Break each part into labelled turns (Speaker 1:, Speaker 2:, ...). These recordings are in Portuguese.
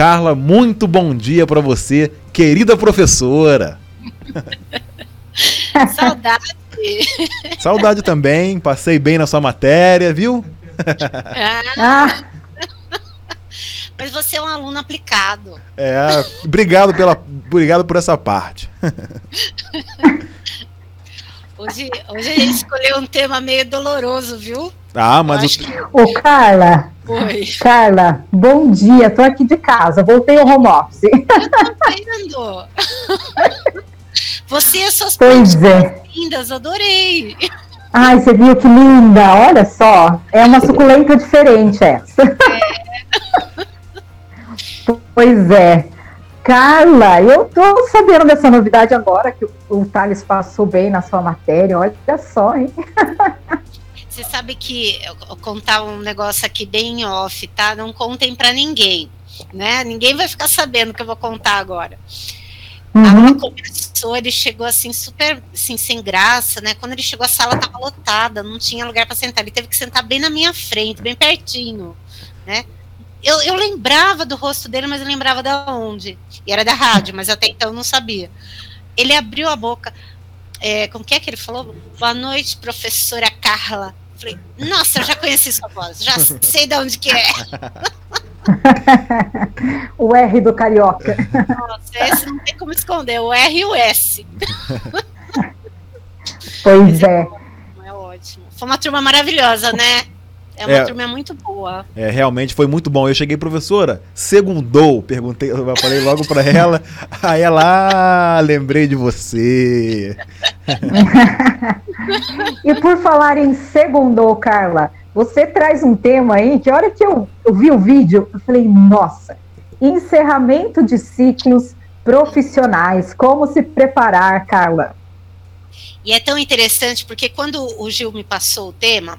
Speaker 1: Carla, muito bom dia para você, querida professora.
Speaker 2: Saudade.
Speaker 1: Saudade também, passei bem na sua matéria, viu?
Speaker 2: Ah. Mas você é um aluno aplicado.
Speaker 1: É, obrigado, pela, obrigado por essa parte.
Speaker 2: Hoje, hoje a gente escolheu um tema meio doloroso, viu?
Speaker 1: Ah, mas.
Speaker 3: O... Ô, Carla. Oi. Carla, bom dia. Tô aqui de casa. Voltei ao home office.
Speaker 2: Eu Você e suas
Speaker 3: pois é.
Speaker 2: lindas, adorei.
Speaker 3: Ai, você viu que linda? Olha só. É uma suculenta diferente essa. É. pois é. Carla, eu tô sabendo dessa novidade agora, que o, Thales passou bem na sua matéria. Olha só, hein?
Speaker 2: Você sabe que eu contar um negócio aqui bem off, tá? Não contem para ninguém, né? Ninguém vai ficar sabendo o que eu vou contar agora. Uhum. A começou, ele chegou assim, super assim, sem graça, né? Quando ele chegou, a sala estava lotada, não tinha lugar para sentar. Ele teve que sentar bem na minha frente, bem pertinho, né? Eu, eu lembrava do rosto dele, mas eu lembrava da onde. E era da rádio, mas até então eu não sabia. Ele abriu a boca. É, como que é que ele falou? Boa noite, professora Carla. Falei, nossa, eu já conheci sua voz, já sei de onde que é.
Speaker 3: o R do carioca.
Speaker 2: Nossa, esse não tem como esconder, o R e o S.
Speaker 3: Pois é.
Speaker 2: É, é ótimo. Foi uma turma maravilhosa, né? É uma é, turma muito boa.
Speaker 1: É, realmente foi muito bom. Eu cheguei, professora, segundou, perguntei, eu falei logo para ela, aí ela, ah, lembrei de você.
Speaker 3: e por falar em segundou, Carla, você traz um tema aí que a hora que eu, eu vi o vídeo, eu falei, nossa, encerramento de ciclos profissionais, como se preparar, Carla?
Speaker 2: E é tão interessante porque quando o Gil me passou o tema,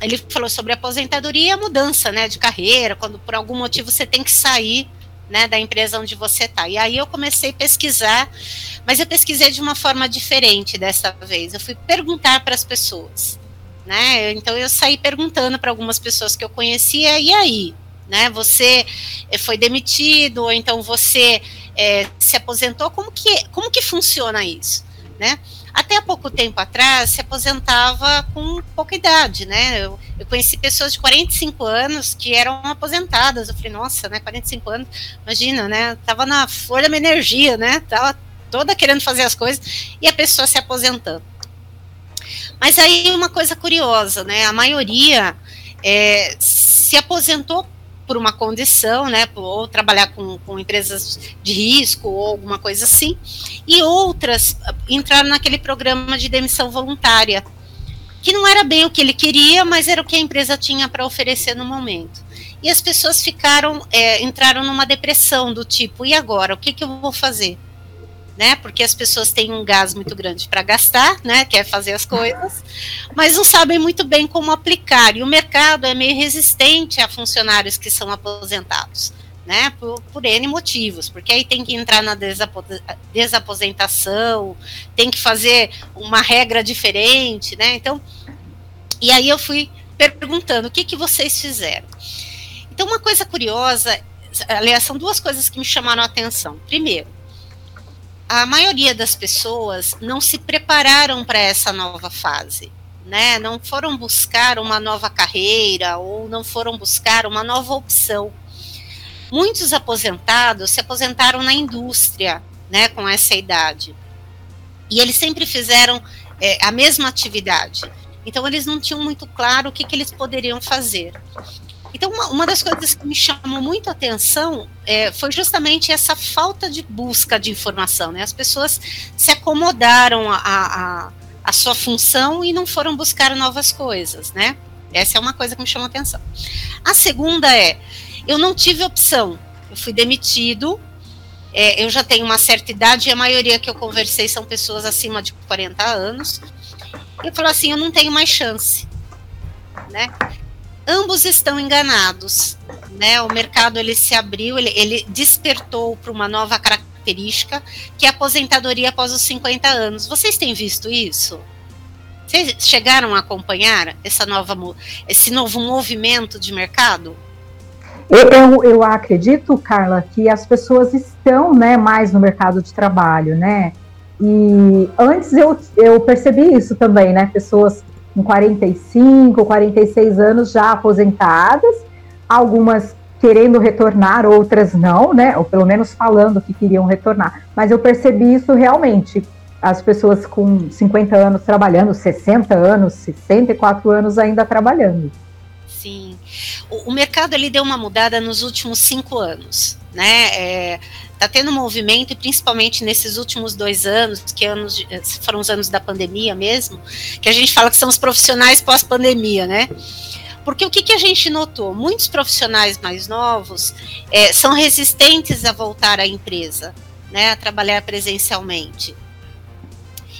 Speaker 2: ele falou sobre aposentadoria e a mudança, né, de carreira, quando por algum motivo você tem que sair, né, da empresa onde você está. E aí eu comecei a pesquisar, mas eu pesquisei de uma forma diferente dessa vez. Eu fui perguntar para as pessoas, né? Então eu saí perguntando para algumas pessoas que eu conhecia e aí, né? Você eh, foi demitido ou então você é, se aposentou? Como que como que funciona isso, né? Até pouco tempo atrás se aposentava com pouca idade, né? Eu, eu, conheci pessoas de 45 anos que eram aposentadas. Eu falei, nossa, né? 45 anos, imagina, né? Tava na flor da minha energia, né? Tava toda querendo fazer as coisas e a pessoa se aposentando. Mas aí uma coisa curiosa, né? A maioria é, se aposentou por uma condição, né, ou trabalhar com, com empresas de risco ou alguma coisa assim, e outras entraram naquele programa de demissão voluntária, que não era bem o que ele queria, mas era o que a empresa tinha para oferecer no momento. E as pessoas ficaram, é, entraram numa depressão do tipo, e agora, o que, que eu vou fazer? Né? Porque as pessoas têm um gás muito grande para gastar, né? Quer fazer as coisas, mas não sabem muito bem como aplicar. E o mercado é meio resistente a funcionários que são aposentados, né? Por, por N motivos, porque aí tem que entrar na desaposentação, tem que fazer uma regra diferente, né? Então, e aí eu fui perguntando o que, que vocês fizeram. Então, uma coisa curiosa, aliás, são duas coisas que me chamaram a atenção. Primeiro, a maioria das pessoas não se prepararam para essa nova fase, né? Não foram buscar uma nova carreira ou não foram buscar uma nova opção. Muitos aposentados se aposentaram na indústria, né, com essa idade. E eles sempre fizeram é, a mesma atividade. Então, eles não tinham muito claro o que, que eles poderiam fazer. Então, uma, uma, das coisas que me chamou muito a atenção é, foi justamente essa falta de busca de informação. Né? As pessoas se acomodaram a, a, a sua função e não foram buscar novas coisas. Né? Essa é uma coisa que me chamou a atenção. A segunda é: eu não tive opção. Eu fui demitido. É, eu já tenho uma certa idade e a maioria que eu conversei são pessoas acima de 40 anos. Eu falo assim: eu não tenho mais chance. Né? Ambos estão enganados. Né? O mercado ele se abriu, ele, ele despertou para uma nova característica, que é a aposentadoria após os 50 anos. Vocês têm visto isso? Vocês chegaram a acompanhar essa nova, esse novo movimento de mercado?
Speaker 3: Eu, eu, eu, acredito, Carla, que as pessoas estão né, mais no mercado de trabalho, né? E antes eu, eu percebi isso também, né? Pessoas com 45, 46 anos já aposentadas, algumas querendo retornar, outras não, né? Ou pelo menos falando que queriam retornar. Mas eu percebi isso realmente. As pessoas com 50 anos trabalhando, 60 anos, 64 anos ainda trabalhando.
Speaker 2: Sim. O, o mercado ele deu uma mudada nos últimos cinco anos, né? É, tá tendo um movimento, e principalmente nesses últimos dois anos, que anos de, foram os anos da pandemia mesmo, que a gente fala que são os profissionais pós-pandemia, né? Porque o que, que, a gente notou? Muitos profissionais mais novos é, são resistentes a voltar à empresa, né, a trabalhar presencialmente.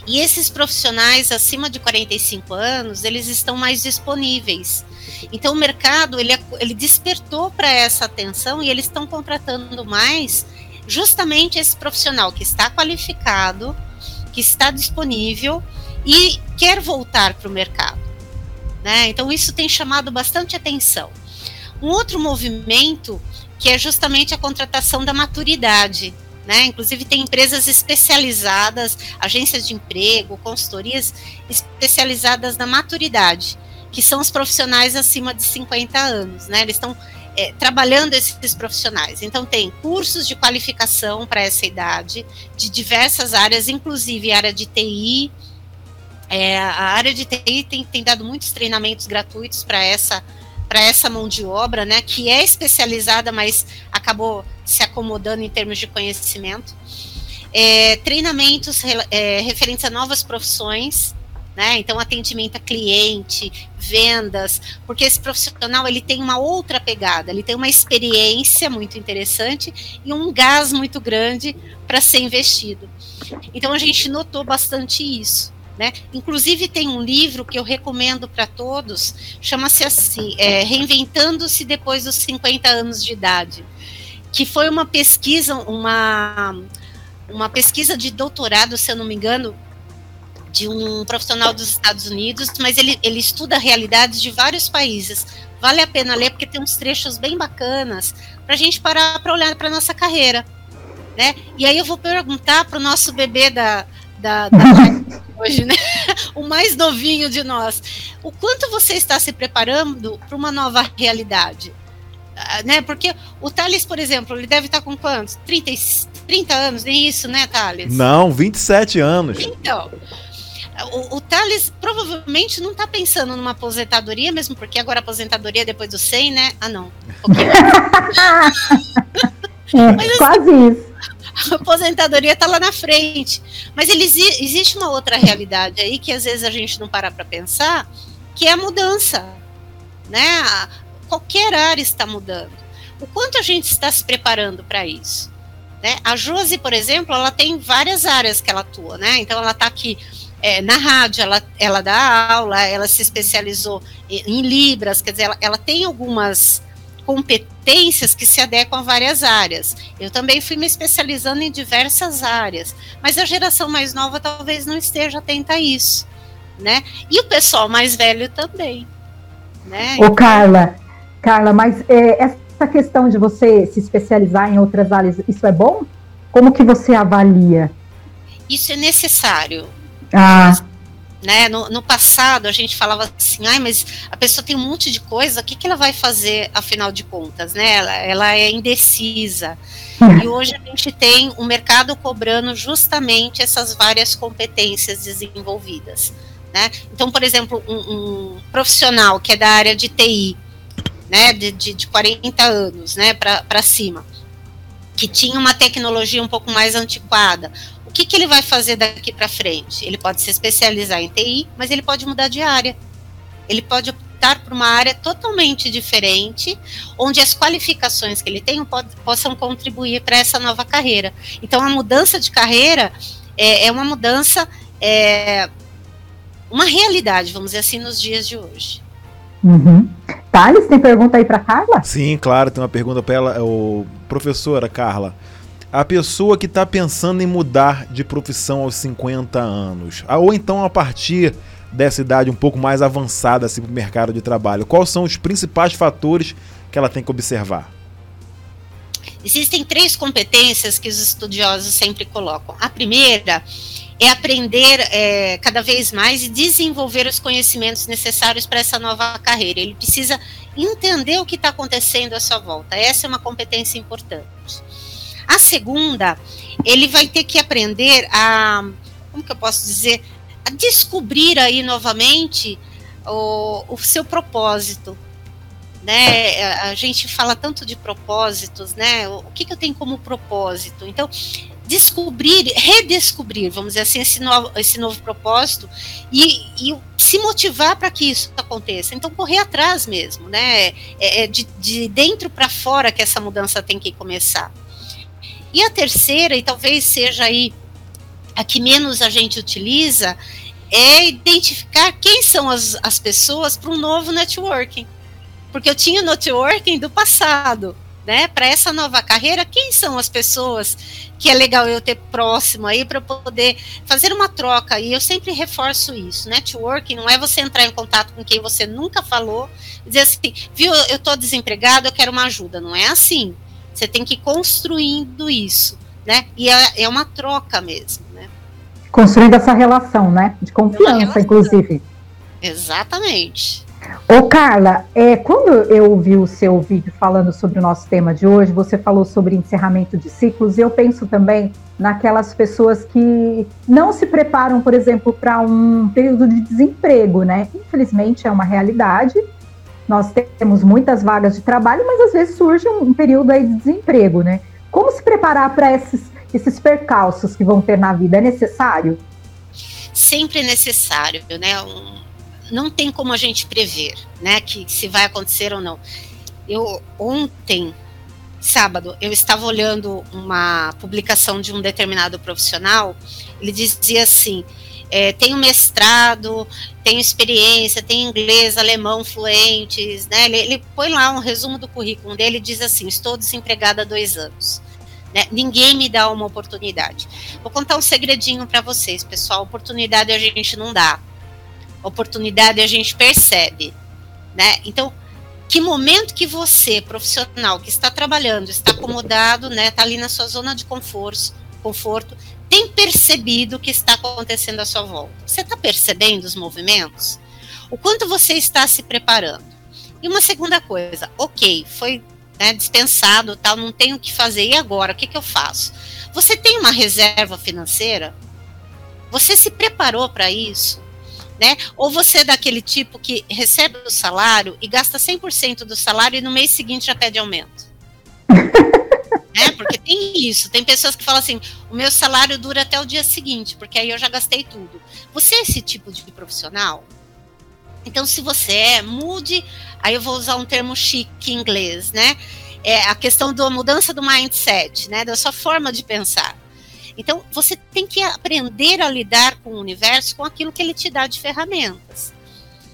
Speaker 2: E esses profissionais acima de 45 anos, eles estão mais disponíveis. Então o mercado ele, ele despertou para essa atenção e eles estão contratando mais justamente esse profissional que está qualificado, que está disponível e quer voltar para o mercado. Né? Então isso tem chamado bastante atenção. Um outro movimento que é justamente a contratação da maturidade. Né? Inclusive tem empresas especializadas, agências de emprego, consultorias especializadas na maturidade, que são os profissionais acima de 50 anos, né? Eles estão é, trabalhando esses profissionais. Então tem cursos de qualificação para essa idade, de diversas áreas, inclusive área de TI. É, a área de TI tem, tem dado muitos treinamentos gratuitos para essa para essa mão de obra, né, que é especializada, mas acabou se acomodando em termos de conhecimento. É, treinamentos é, referentes a novas profissões, né? Então, atendimento a cliente, vendas, porque esse profissional ele tem uma outra pegada, ele tem uma experiência muito interessante e um gás muito grande para ser investido. Então, a gente notou bastante isso. Né? Inclusive tem um livro que eu recomendo para todos, chama-se assim, é, Reinventando-se depois dos 50 anos de idade que foi uma pesquisa, uma, uma pesquisa de doutorado, se eu não me engano, de um profissional dos Estados Unidos, mas ele, ele estuda realidades de vários países. Vale a pena ler porque tem uns trechos bem bacanas para a gente parar para olhar para nossa carreira, né? E aí eu vou perguntar para o nosso bebê da, da, da hoje, né? O mais novinho de nós, o quanto você está se preparando para uma nova realidade? Ah, né? Porque o Thales, por exemplo, ele deve estar com quantos? 30, 30 anos, nem isso, né, Thales?
Speaker 1: Não, 27 anos.
Speaker 2: Então, o, o Thales provavelmente não está pensando numa aposentadoria, mesmo porque agora aposentadoria é depois do 100, né? Ah, não.
Speaker 3: é, Mas, assim, quase isso.
Speaker 2: A aposentadoria está lá na frente. Mas existe uma outra realidade aí que às vezes a gente não para para pensar, que é a mudança. Né? qualquer área está mudando. O quanto a gente está se preparando para isso? Né? A Josi, por exemplo, ela tem várias áreas que ela atua, né? Então ela está aqui é, na rádio, ela, ela dá aula, ela se especializou em, em Libras, quer dizer, ela, ela tem algumas competências que se adequam a várias áreas. Eu também fui me especializando em diversas áreas, mas a geração mais nova talvez não esteja atenta a isso, né? E o pessoal mais velho também, né?
Speaker 3: Ô, Carla, Carla, mas é, essa questão de você se especializar em outras áreas, isso é bom? Como que você avalia?
Speaker 2: Isso é necessário.
Speaker 3: Ah.
Speaker 2: Né? No, no, passado a gente falava assim, ai, mas a pessoa tem um monte de coisa, o que, que ela vai fazer afinal de contas, né? Ela, ela é indecisa. e hoje a gente tem o um mercado cobrando justamente essas várias competências desenvolvidas. Né? Então, por exemplo, um, um profissional que é da área de TI, né, de, de, de 40 anos, né, para cima, que tinha uma tecnologia um pouco mais antiquada, que, que ele vai fazer daqui para frente? Ele pode se especializar em TI, mas ele pode mudar de área. Ele pode optar por uma área totalmente diferente, onde as qualificações que ele tem possam contribuir para essa nova carreira. Então, a mudança de carreira é, é uma mudança, é, uma realidade, vamos dizer assim, nos dias de hoje.
Speaker 3: Uhum. Thales, tem pergunta aí para Carla?
Speaker 1: Sim, claro, tem uma pergunta para ela. O, professora Carla, a pessoa que está pensando em mudar de profissão aos 50 anos, ou então a partir dessa idade um pouco mais avançada assim, para o mercado de trabalho, quais são os principais fatores que ela tem que observar?
Speaker 2: Existem três competências que os estudiosos sempre colocam. A primeira é aprender é, cada vez mais e desenvolver os conhecimentos necessários para essa nova carreira. Ele precisa entender o que está acontecendo à sua volta. Essa é uma competência importante. A segunda, ele vai ter que aprender a, como que eu posso dizer, a descobrir aí novamente o, o seu propósito né? A gente fala tanto de propósitos, né? O que, que eu tenho como propósito? Então, descobrir, redescobrir, vamos dizer assim, esse novo, esse novo propósito e, e se motivar para que isso aconteça. Então, correr atrás mesmo, né? É, é de, de dentro para fora que essa mudança tem que começar. E a terceira, e talvez seja aí a que menos a gente utiliza, é identificar quem são as, as pessoas para um novo networking porque eu tinha networking do passado, né? Para essa nova carreira, quem são as pessoas que é legal eu ter próximo aí para poder fazer uma troca? E eu sempre reforço isso, networking não é você entrar em contato com quem você nunca falou, dizer assim, viu, eu estou desempregado, eu quero uma ajuda. Não é assim. Você tem que ir construindo isso, né? E é, é uma troca mesmo, né?
Speaker 3: Construindo essa relação, né? De confiança, inclusive.
Speaker 2: Exatamente.
Speaker 3: Ô Carla, é, quando eu ouvi o seu vídeo falando sobre o nosso tema de hoje, você falou sobre encerramento de ciclos, e eu penso também naquelas pessoas que não se preparam, por exemplo, para um período de desemprego, né? Infelizmente é uma realidade. Nós temos muitas vagas de trabalho, mas às vezes surge um, período aí de desemprego, né? Como se preparar para esses, esses percalços que vão ter na vida? É necessário?
Speaker 2: Sempre é necessário, né? Não tem como a gente prever, né, que se vai acontecer ou não. Eu ontem, sábado, eu estava olhando uma publicação de um determinado profissional. Ele dizia assim: é, tenho mestrado, tenho experiência, tenho inglês, alemão fluentes, né? Ele, ele põe lá um resumo do currículo dele e diz assim: estou desempregada há dois anos. Né? Ninguém me dá uma oportunidade. Vou contar um segredinho para vocês, pessoal. Oportunidade a gente não dá oportunidade a gente percebe, né? Então, que momento que você, profissional, que está trabalhando, está acomodado, né, está ali na sua zona de conforto, conforto, tem percebido o que está acontecendo à sua volta? Você está percebendo os movimentos? O quanto você está se preparando? E uma segunda coisa, ok, foi né, dispensado, tal, não tenho o que fazer, e agora, o que, que eu faço? Você tem uma reserva financeira? Você se preparou para isso? né? Ou você é daquele tipo que recebe o salário e gasta 100% do salário e no mês seguinte já pede aumento. é, porque tem isso. Tem pessoas que falam assim: o meu salário dura até o dia seguinte, porque aí eu já gastei tudo. Você é esse tipo de profissional? Então, se você é, mude. Aí eu vou usar um termo chique em inglês, né? É a questão da mudança do mindset, né? Da sua forma de pensar. Então, você tem que aprender a lidar com o universo com aquilo que ele te dá de ferramentas.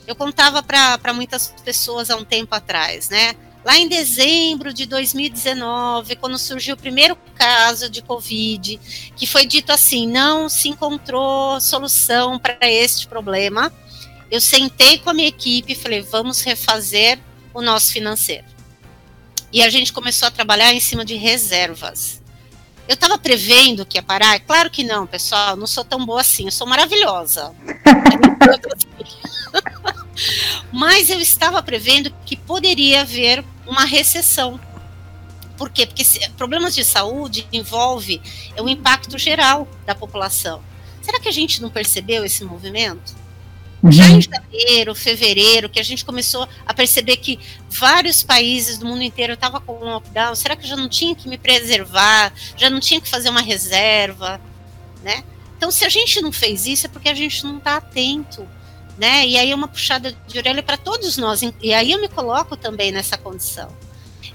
Speaker 2: Eu contava para muitas pessoas há um tempo atrás, né? Lá em dezembro de 2019, quando surgiu o primeiro caso de Covid, que foi dito assim: não se encontrou solução para este problema, eu sentei com a minha equipe e falei: vamos refazer o nosso financeiro. E a gente começou a trabalhar em cima de reservas. Eu estava prevendo que ia parar? Claro que não, pessoal. Não sou tão boa assim. Eu sou maravilhosa. Mas eu estava prevendo que poderia haver uma recessão. Por quê? Porque problemas de saúde envolve o impacto geral da população. Será que a gente não percebeu esse movimento? Uhum. Já em janeiro, fevereiro, que a gente começou a perceber que vários países do mundo inteiro estavam com um lockdown, será que eu já não tinha que me preservar, já não tinha que fazer uma reserva, né? Então, se a gente não fez isso, é porque a gente não está atento, né? E aí é uma puxada de orelha para todos nós, e aí eu me coloco também nessa condição.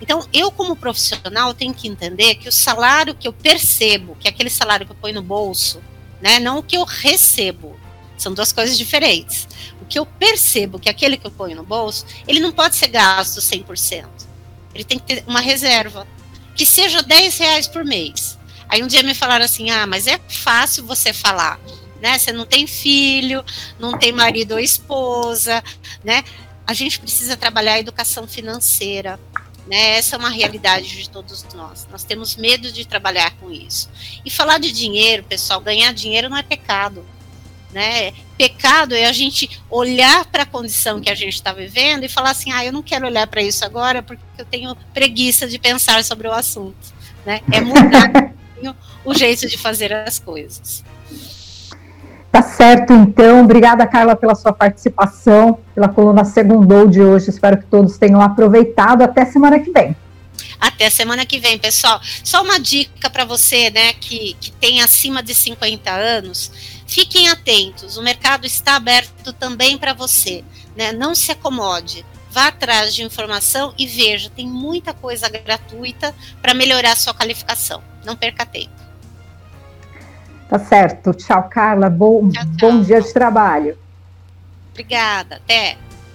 Speaker 2: Então, eu como profissional tenho que entender que o salário que eu percebo, que é aquele salário que eu ponho no bolso, né, não o que eu recebo, são duas coisas diferentes. O que eu percebo que aquele que eu ponho no bolso, ele não pode ser gasto 100%. Ele tem que ter uma reserva, que seja 10 reais por mês. Aí um dia me falaram assim: ah, mas é fácil você falar, né? Você não tem filho, não tem marido ou esposa, né? A gente precisa trabalhar a educação financeira. Né? Essa é uma realidade de todos nós. Nós temos medo de trabalhar com isso. E falar de dinheiro, pessoal, ganhar dinheiro não é pecado. Né? Pecado é a gente olhar para a condição que a gente está vivendo e falar assim: ah, eu não quero olhar para isso agora porque eu tenho preguiça de pensar sobre o assunto. Né? É mudar o jeito de fazer as coisas.
Speaker 3: Tá certo, então. Obrigada, Carla, pela sua participação, pela coluna Segundou de hoje. Espero que todos tenham aproveitado. Até semana que vem.
Speaker 2: Até semana que vem, pessoal. Só uma dica para você, né, que, que tem acima de 50 anos. Fiquem atentos, o mercado está aberto também para você. Né? Não se acomode vá atrás de informação e veja, tem muita coisa gratuita para melhorar sua qualificação. Não perca tempo.
Speaker 3: Tá certo. Tchau, Carla. Bom, tchau, tchau. bom dia de trabalho.
Speaker 2: Obrigada. Até.